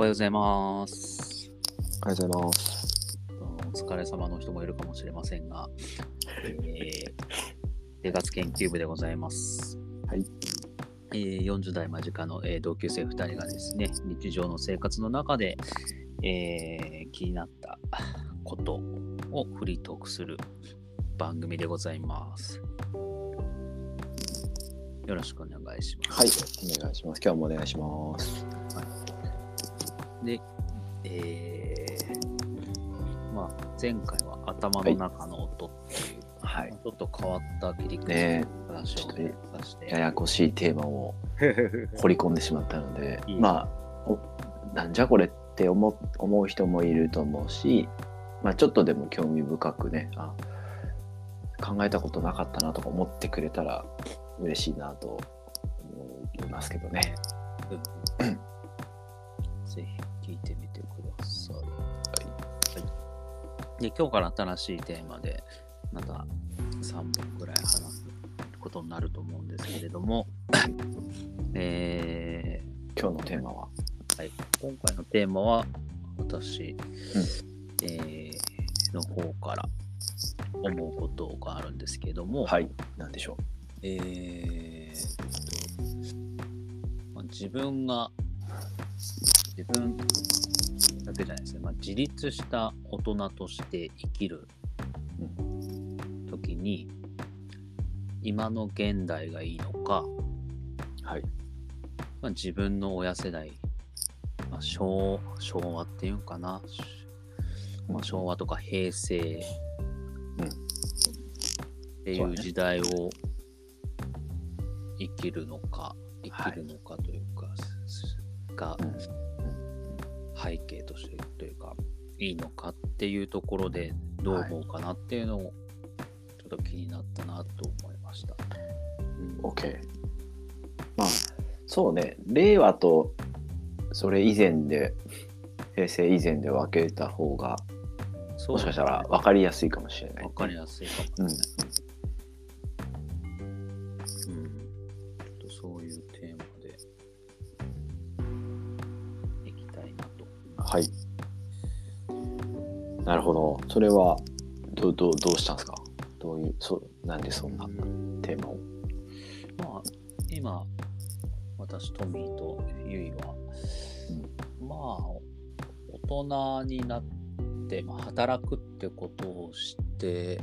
おはようございます。おはようございます。お疲れ様の人もいるかもしれませんが、えー、生活研究部でございます。はい。えー、40代間近の、えー同級生2人がですね、日常の生活の中で、えー気になったことをフリートークする番組でございます。よろしくお願いします。はい。お願いします。今日もお願いします。で、えーまあ、前回は頭の中の音。っていう、はい。ちょっと変わった切り口ねの話をちょっと出して、ややこしいテーマを掘り込んでしまったので。いい、まあ、おなんじゃこれって思思う人もいると思うし、まあ、ちょっとでも興味深くね、あ考えたことなかったなとか思ってくれたら嬉しいなと思いますけどね。うん 聞いてみてください。はい、で今日から新しいテーマでまた3本ぐらい話すことになると思うんですけれども、え今日のテーマは、ーはい、今回のテーマは私、えーの方から思うことがあるんですけれども、はい、なんでしょえーっと、まあ、自分が、自分だけじゃないですね、まあ、自立した大人として生きる時に、今の現代がいいのか、う。はい。まあ、自分の親世代、まあ、昭昭和っていうんかな、まあ、昭和とか平成うんっていう時代を生きるのか、生きるのかというか、がうん背景としてというか、いいのかっていうところでどう思うかなっていうのをちょっと気になったなと思いました。うん OK。まあ、そうね、令和とそれ以前で、平成以前で分けた方が、そうもしかしたら分かりやすいかもしれない。わかりやすいかも。うん。なるほど。それは、どうどうどうしたんですか？どういう、そう、なんでそんなテーマを。まあ、今、私、トミーとユイは、まあ、大人になって、まあ、働くってことをして、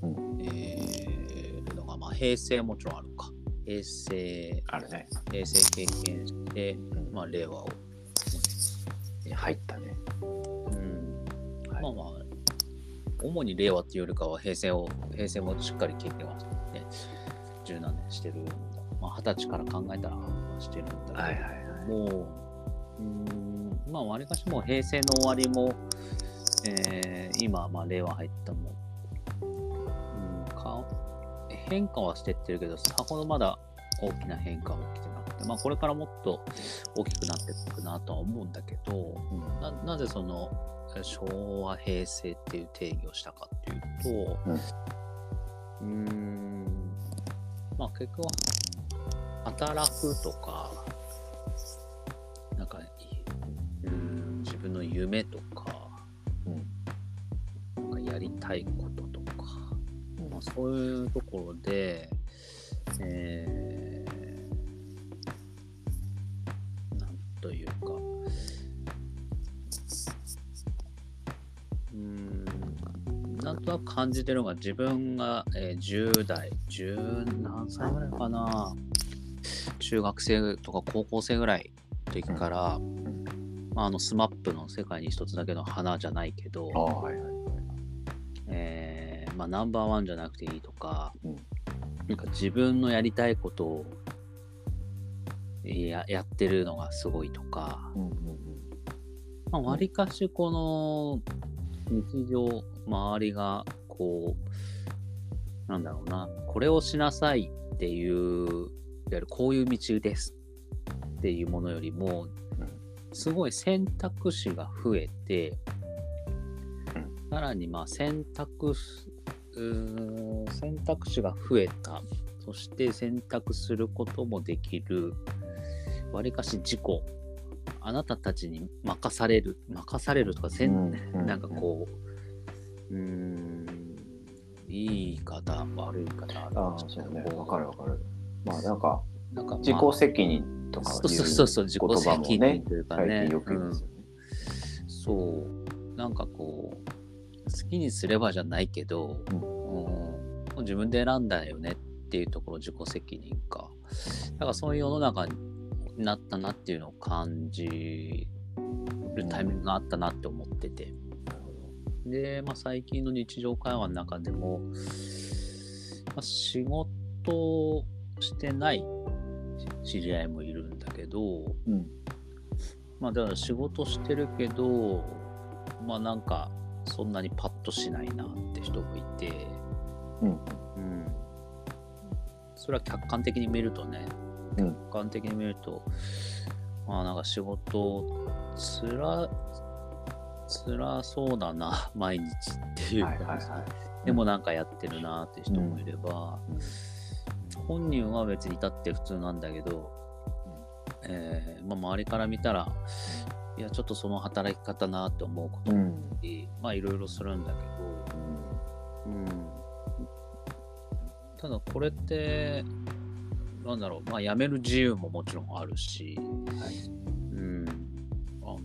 うんえー、のが、まあ、平成もちろんあるか。平成、あるね。平成経験して、んまあ、令和を。入ったね。まあまあ、主に令和っていうよりかは平成を、平成もしっかり経験はして、ね、十何年してるんだ。まあ、二十歳から考えたらしてるんだけど、はいはいはい。もう、うーん、まあ、わりかしもう平成の終わりも、えー今、まあ、令和入ったも、うん、か変化はしてってるけど、さほどまだ大きな変化は起きてなくて、まあ、これからもっと大きくなっていくなとは思うんだけど、ななぜそのえ昭和、平成っていう定義をしたかっていうと、うーん、まあ結局は働くとか、なんか、自分の夢とか、うん。なんかやりたいこととか、うんまあ、そういうところで、えー、というか、うーん、なんとなく感じてるのが自分が、えー10代、10何歳ぐらいかな、中学生とか高校生ぐらいの時から、まあ、あのスマップの世界に一つだけの花じゃないけど、ああ、はいはい。えーまあ、ナンバーワンじゃなくていいとか、うん。なんか自分のやりたいことをややってるのがすごいとか、うんうんまあ、割かしこの日常周りがこうなんだろうな。これをしなさいっていういわゆるこういう道ですっていうものよりもすごい選択肢が増えて、うん。さらにまあ選択選択肢が増えた。そして選択することもできるわりかし自己あなたたちに任される任されるとかせん、うんなんかこううーんいい方悪い方あるああそうね。わかるわかる。まあなんかなんか、まあ自己責任とかそうそうそうそう自己責ね任というか最ね近よく言いますよね、そう。なんかこう好きにすればじゃないけど、うん。うん。自分で選んだよねっていうところ自己責任か。だからそういう世の中になったなっていうのを感じるタイミングがあったなって思ってて、で、まあ、最近の日常会話の中でも、まあ、仕事をしてない知り合いもいるんだけど、うん。まあだから仕事してるけど、まあなんかそんなにパッとしないなって人もいて、うん。うん。それは客観的に見るとね、うん客観的に見ると、まあなんか仕事つら、つらそうだな、毎日っていうか、はいはいはい。でもなんかやってるなって人もいれば、うん本人は別に至って普通なんだけど、えーまあ、周りから見たら、いやちょっとその働き方なって思うこともうん。あり、まあいろいろするんだけど、うん、ただこれってなんだろう。まあ辞める自由ももちろんあるし、うん。あの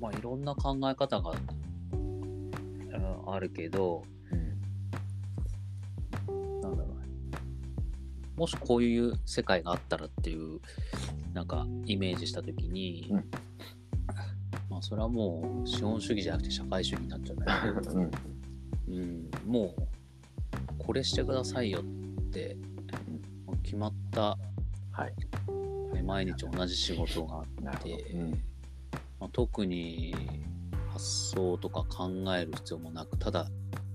まあいろんな考え方が、うんあるけどなんだろう。ねもしこういう世界があったらっていうなんかイメージした時に、うん。まあそれはもう資本主義じゃなくて社会主義になっちゃうんだけど、うん。うん、もうこれしてくださいよって決まったはい。毎日同じ仕事があって、うん。まあ、特に発想とか考える必要もなくただ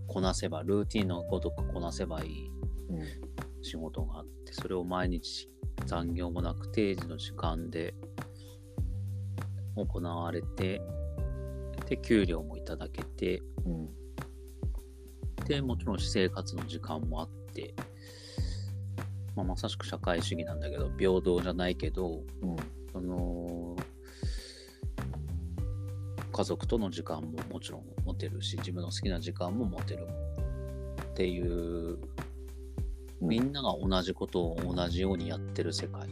こなせばルーティンのごとくこなせばいいうん。仕事があってそれを毎日残業もなく定時の時間で行われてで給料もいただけてうん。でもちろん私生活の時間もあって、まあ、まさしく社会主義なんだけど平等じゃないけどうん。その家族との時間ももちろん持てるし自分の好きな時間も持てるっていううん。みんなが同じことを同じようにやってる世界、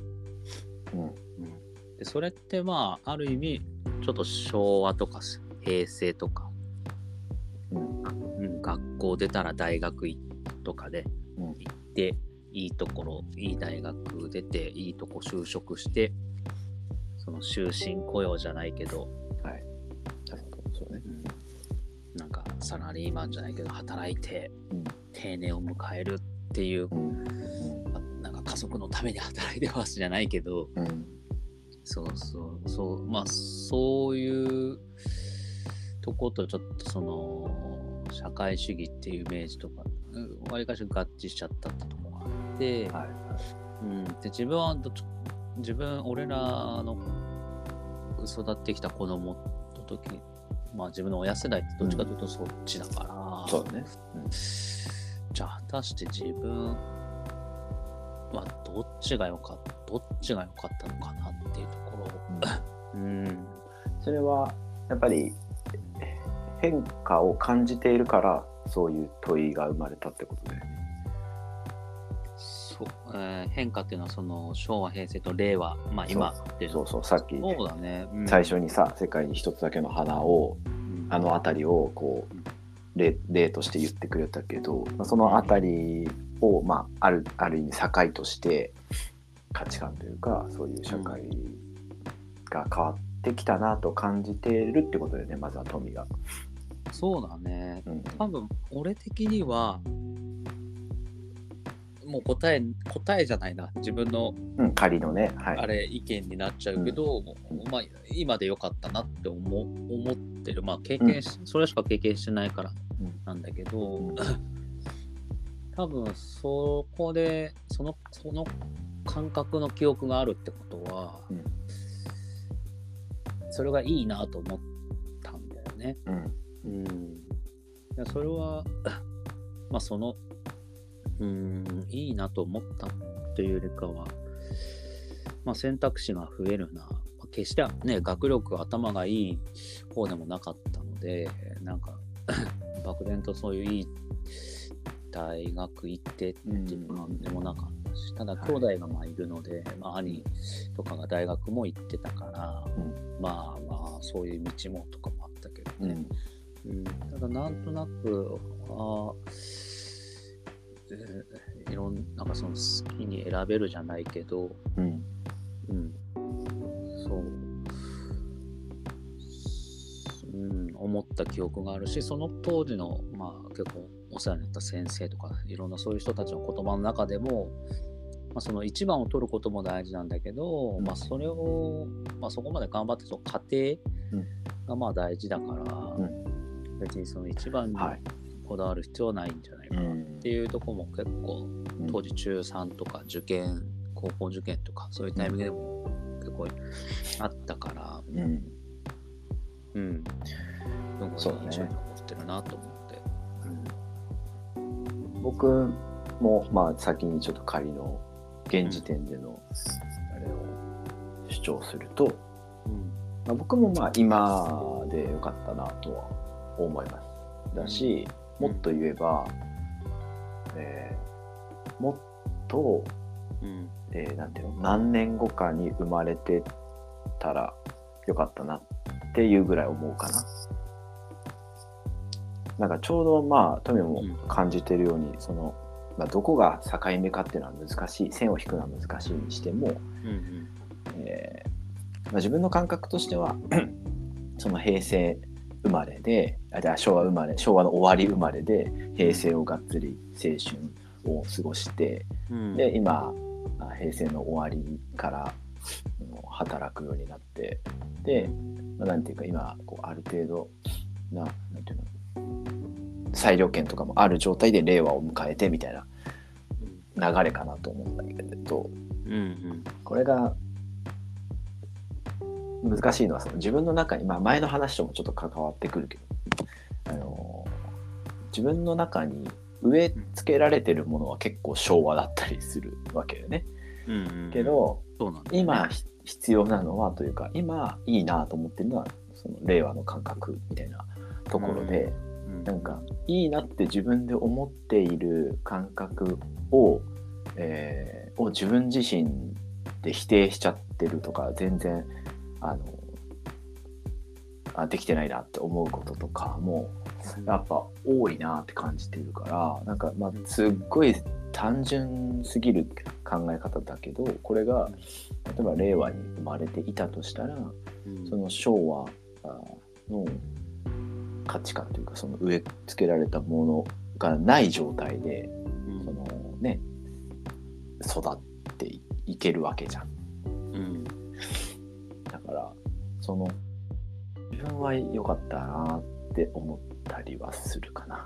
うん。でそれってまあある意味ちょっと昭和とか平成とか、うん。うん、学校出たら大学いとかでうん。行っていいところいい大学出ていいとこ就職してその終身雇用じゃないけど、はい。なるほどそうね。うん。なんかサラリーマンじゃないけど働いてうん。定年を迎えるっていううん。なんか家族のために働いてますじゃないけどうん。そうそうそうまあそういうとことちょっとその社会主義っていうイメージとかわりかし合致しちゃったってとこがあって、はい。うん、で自分はどっち自分俺らの育ってきた子供の時まあ自分の親世代ってどっちかというとそっちだから、そうだね。じゃあ果たして自分はどっちが良かったどっちが良かったのかなっていうところを。うん。それはやっぱり変化を感じているからそういう問いが生まれたってことだよね。そう、えー変化っていうのはその昭和平成と令和まあ今っていう。そうそうさっきそうだね、うん。最初にさ世界に一つだけの花をうん。あの辺りをこう例例として言ってくれたけどまあその辺りを、まあ、あるある意味境として価値観というかそういう社会が変わってきたなと感じてるってことだよねまずは富が。そうだね。うん。多分俺的にはもう答え答えじゃないな。自分のうん、仮のね、はい、あれ意見になっちゃうけど、まあ今でよかったなって思思ってる。まあ経験し、それしか経験してないからうん。なんだけど、うん。多分そこでそのその感覚の記憶があるってことは、うん。それがいいなと思ったんだよね。うん。それは まあそのうんいいなと思ったというよりかは、まあ、選択肢が増えるな、まあ、決してね学力頭がいい方でもなかったのでなんか 漠然とそういういい大学行ってっていう感じもなかったし、ただ兄弟がまあいるので、まあ、兄とかが大学も行ってたから、うん。まあまあそういう道もとかもあったけどね、うん。うん。ただなんとなくあーえーいろんなんかその好きに選べるじゃないけど、うん。うん、そう、うん、思った記憶があるしその当時の、まあ、結構お世話になった先生とかいろんなそういう人たちの言葉の中でも、まあ、その一番を取ることも大事なんだけど、うん。まあ、それを、まあ、そこまで頑張ってその過程がまあ大事だから、ん。別にその一番にはいこだわる必要はないんじゃないかな。っていうところも結構うん。当時中3とか受験高校受験とかそういうタイミングでも結構あったから。うん。うん。なん。かそう印象に残ってるなと思って。僕もまあ先にちょっと仮の現時点でのあれを主張すると、うん。まあ、僕もまあ今でよかったなとは思います。だし、もっと言えば、えーもっと、うん。えーなんていうの何年後かに生まれてたらよかったなっていうぐらい思うかな。なんかちょうどまあ富も感じてるように、その、まあ、どこが境目かっていうのは難しい線を引くのは難しいにしても、うん。えーまあ、自分の感覚としては その平成生まれであじゃあ昭和生まれ昭和の終わり生まれで平成をがっつり青春を過ごしてうん。で今あ平成の終わりから働くようになってで、まあ、なんていうか今こうある程度ななんていうの裁量権とかもある状態で令和を迎えてみたいな流れかなと思うんだけど。うんうん。これが難しいのはその自分の中に、まあ、前の話ともちょっと関わってくるけど、あの自分の中に植え付けられてるものは結構昭和だったりするわけよね。うんうんけどね。今ひ必要なのはというか今いいなと思ってるのはその令和の感覚みたいなところで、うん。なんかいいなって自分で思っている感覚を,、えーを自分自身で否定しちゃってるとか全然あのあできてないなって思うこととかもやっぱ多いなって感じているからなんかまあすっごい単純すぎる考え方だけどこれが例えば令和に生まれていたとしたらうん。その昭和あの価値観というかその植え付けられたものがない状態でうん。そのね育っていいけるわけじゃんその自分は良かったなって思ったりはするかな。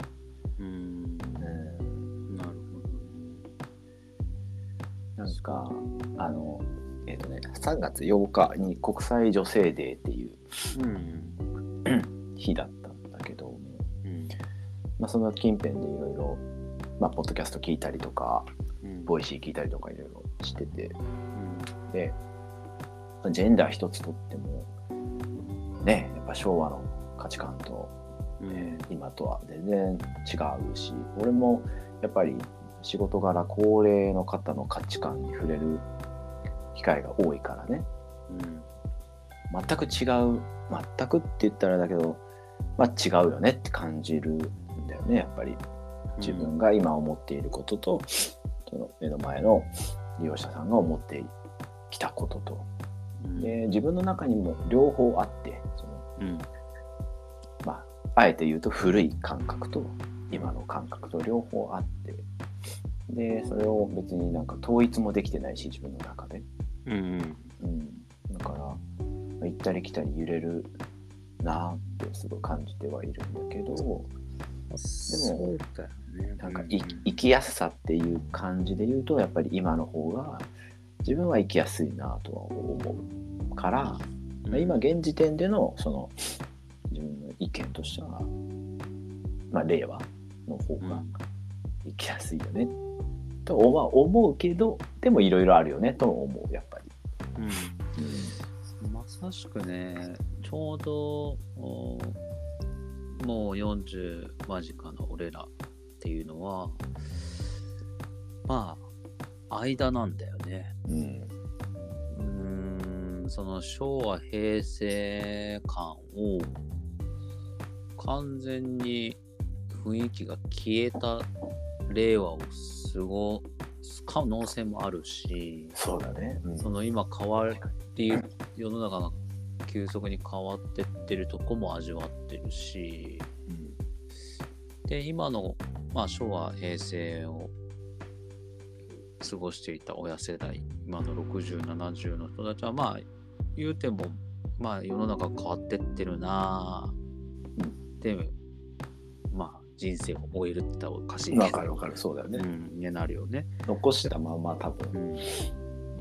うん。うん。なるなんかあのえっ、とね3月8日に国際女性デーっていうほどうん。日だったんだけども、うん。まあ、その近辺でいろいろまあポッドキャスト聞いたりとかうん。ボイシー聞いたりとかいろいろしてて。うん。でジェンダー一つとってもねやっぱ昭和の価値観と、うん。えー今とは全然違うし俺もやっぱり仕事柄高齢の方の価値観に触れる機会が多いからね。うん。全く違う全くって言ったらだけどまあ違うよねって感じるんだよねやっぱり。自分が今思っていることと、その目の前の利用者さんが思ってきたことと。うんで自分の中にも両方あってそのうん。まああえて言うと古い感覚と今の感覚と両方あってでそれを別になんか統一もできてないし自分の中で、うんうん、だからまあ行ったり来たり揺れるなってすごい感じてはいるんだけどそうだよね。なんか生きやすさっていう感じで言うとやっぱり今の方が自分は生きやすいなとは思うから、まあ今現時点でのその自分の意見としては、まあ、令和の方が生きやすいよね、とは思うけどでもいろいろあるよねとも思うやっぱり。うん。まあそまさしくね、ちょうどおもう40間近の俺らっていうのは、まあ、間なんだよね。うん。うーん、その昭和、平成感を完全に雰囲気が消えた令和を過ごす可能性もあるし、そうだね。うんその今変わり、世の中が急速に変わってってるとこも味わってるし、うんで、今の、まあ、昭和、平成を過ごしていた親世代、今の60、70の人たちは、まあ、言うても、まあ、世の中変わってってるなぁ。で、まあ、人生を終えるって言ったらおかしい。わかるわかる。そうだよね。うん、になるよね。残したまま多う分ん。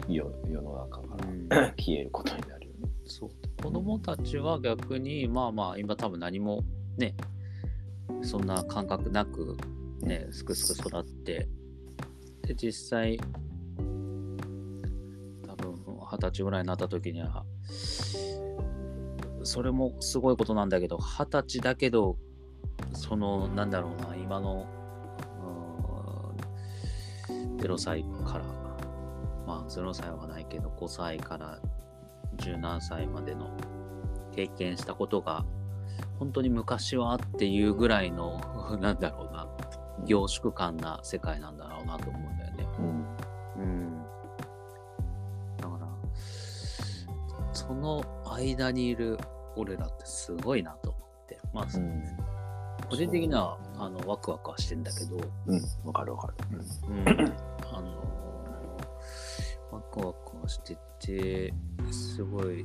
世世の中かうんら 消えることになるよね。そう子供たちは逆にまあまあ今多分何もねそんな感覚なくねすくすく育ってで実際多分二十歳ぐらいになった時にはそれもすごいことなんだけど二十歳だけどそのなんだろうな今の0歳からまあ0歳はないけど5歳から十何歳までの経験したことが本当に昔はっていうぐらいの なんだろうな凝縮感な世界なんだろうなと思の間にいる俺らってすごいなと思ってまあ、うん。個人的にはあのワクワクはしてんだけど、うん。わかるわかる。うん、あのワクワクはしててすごい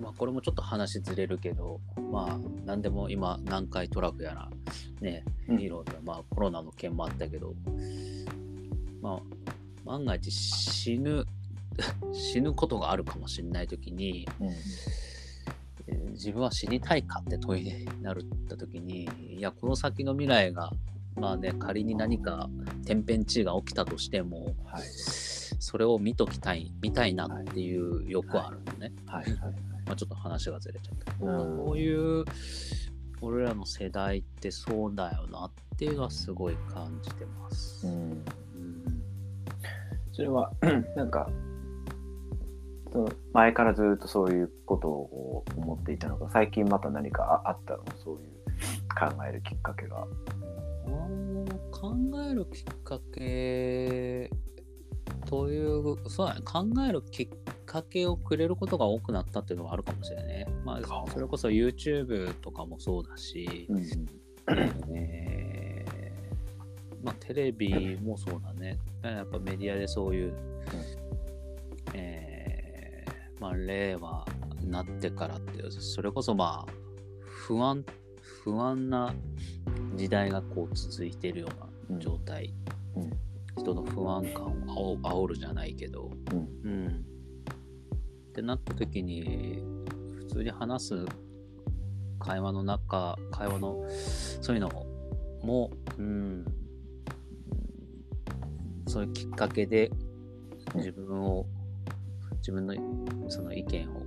まあこれもちょっと話ずれるけどまあ何でも今南海トラフやらねうんいろいろまあコロナの件もあったけどまあ万が一死ぬ死ぬことがあるかもしれない時に、うん。えー自分は死にたいかって問いになるった時にいやこの先の未来がまあね仮に何か天変地異が起きたとしてもはい。それを見ときたい見たいなっていう欲はあるのね、はい。はい。まあ、ちょっと話がずれちゃったけど、うんこういう俺らの世代ってそうだよなっていうのはすごい感じてます。うん。うんそれは なんか前からずっとそういうことを思っていたのか最近また何かああったの？そういう考えるきっかけが。考えるきっかけという、そうだね、考えるきっかけをくれることが多くなったっていうのはあるかもしれないね。まああ、それこそ YouTube とかもそうだし、うんえーまあ、テレビもそうだね。やっぱメディアでそういう、えーまあ、令和になってからってそれこそまあ、不安、不安な時代がこう続いているような状態、うん。人の不安感を煽煽るじゃないけど、うん。うん。ってなった時に、普通に話す会話の中、会話の、そういうのも、うん、そういうきっかけでうん。自分を、自分のその意見を、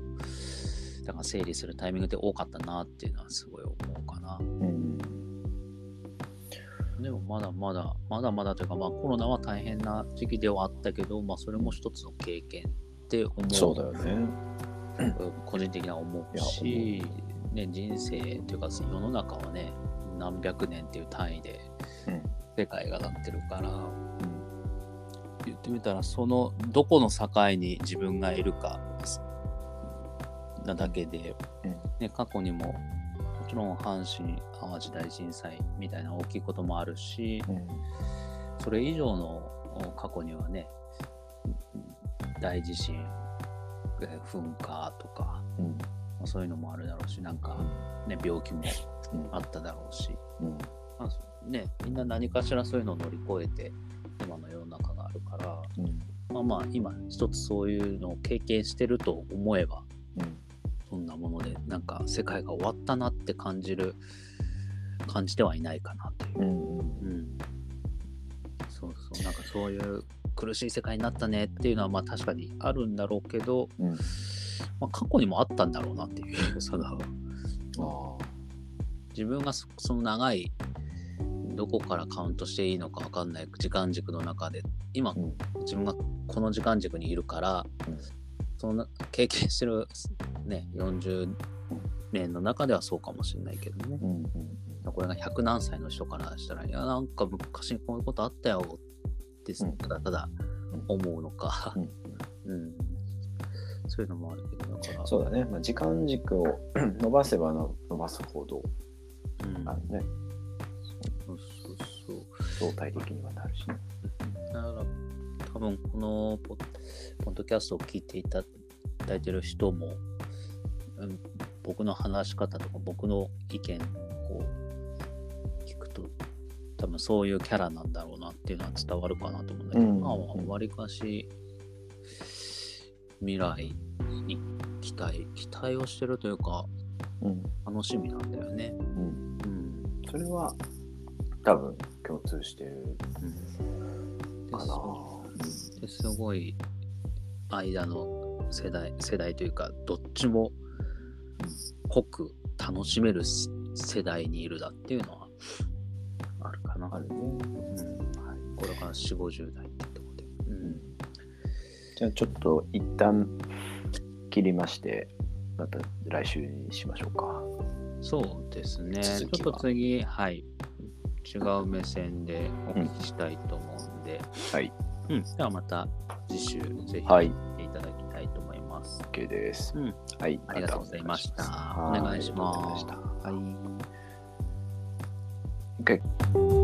だから整理するタイミングで多かったなっていうのはすごい思うかな。うんでもまだまだ、まだまだというか、まあコロナは大変な時期ではあったけど、まあそれも一つの経験って思う。そうだよね。うん個人的には思うし、ね、人生というか世の中はね、何百年っていう単位でうん世界がなってるから、言ってみたらそのどこの境に自分がいるかなだけで、うん。ね、過去にももちろん阪神・淡路大震災みたいな大きいこともあるし、うん。それ以上のお過去にはね、大地震、えー噴火とか、うん。まあそういうのもあるだろうし、なんか、ね、病気もうん。あっただろうし、うん。まあね、みんな何かしらそういうのを乗り越えて、今のあるから、うん。まあまあ、今、一つそういうのを経験してると思えば、うん。そんなもので、なんか世界が終わったなって感じる、感じてはいないかなという。うんうん。そうそう、なんかそういう苦しい世界になったねっていうのは、まあ確かにあるんだろうけど、うん。まあ、過去にもあったんだろうなっていうその。あ自分がそその長いどこからカウントしていいのか分かんない時間軸の中で今自分がこの時間軸にいるから、うん。その経験してる、ね、40年の中ではそうかもしれないけどね。うんうんこれが100何歳の人からしたらいやなんか昔にこういうことあったよってうんただただ思うのか、うんうん。そういうのもあるけどだから。そうだね、まあ、時間軸を 伸ばせばの伸ばすほどうん。あのねそうそうそう。相対的にはなるしね。だから多分このポッポッドキャストを聞いていただいてる人も、うん、僕の話し方とか僕の意見を聞くと多分そういうキャラなんだろうなっていうのは伝わるかなと思うんだけど、うん。まあわりかし未来に期待期待をしてるというかうん。楽しみなんだよね。うん、うん。それは多分共通してるうん、でかな。そうですごい間の世代世代というかどっちも濃く楽しめるし世代にいるだっていうのはあるかな。あるね。うんはいこれから4 5 0代ってとこで。うんじゃあちょっと一旦切りまして、また来週にしましょうか。そうですね。ちょっと次、はい。違う目線でお聞きしたいと思うんで、はい。うん。ではまた次週ぜひはていただきたいと思います。OK です。うん。はい。ありがとうございました。はいお願いします。はい。した OK